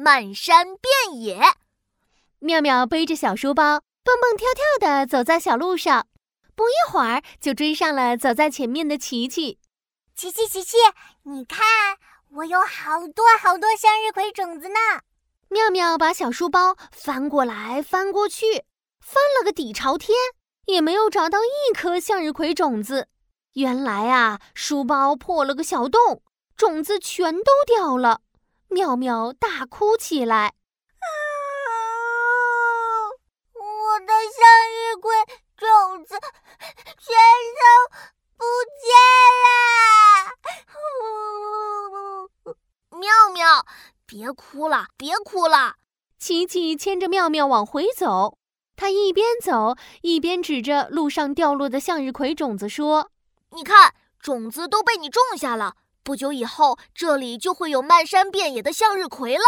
漫山遍野。妙妙背着小书包，蹦蹦跳跳地走在小路上，不一会儿就追上了走在前面的琪琪。琪琪，琪琪，你看，我有好多好多向日葵种子呢！妙妙把小书包翻过来翻过去，翻了个底朝天，也没有找到一颗向日葵种子。原来啊，书包破了个小洞，种子全都掉了。妙妙大哭起来。我的向日葵种子全都不见了！妙妙，别哭了，别哭了！琪琪牵着妙妙往回走，他一边走一边指着路上掉落的向日葵种子说：“你看，种子都被你种下了，不久以后这里就会有漫山遍野的向日葵了。”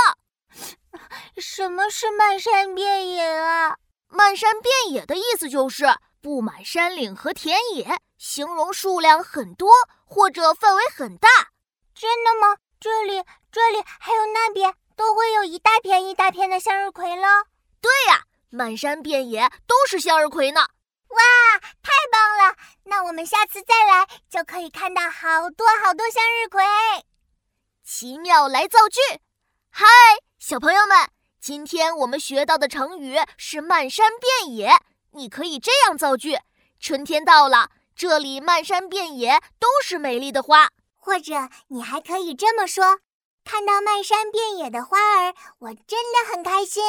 什么是漫山遍野啊？漫山遍野的意思就是布满山岭和田野，形容数量很多或者范围很大。真的吗？这里、这里还有那边，都会有一大片一大片的向日葵了。对呀，漫山遍野都是向日葵呢。哇，太棒了！那我们下次再来就可以看到好多好多向日葵。奇妙来造句，嗨，小朋友们。今天我们学到的成语是“漫山遍野”，你可以这样造句：春天到了，这里漫山遍野都是美丽的花。或者你还可以这么说：看到漫山遍野的花儿，我真的很开心。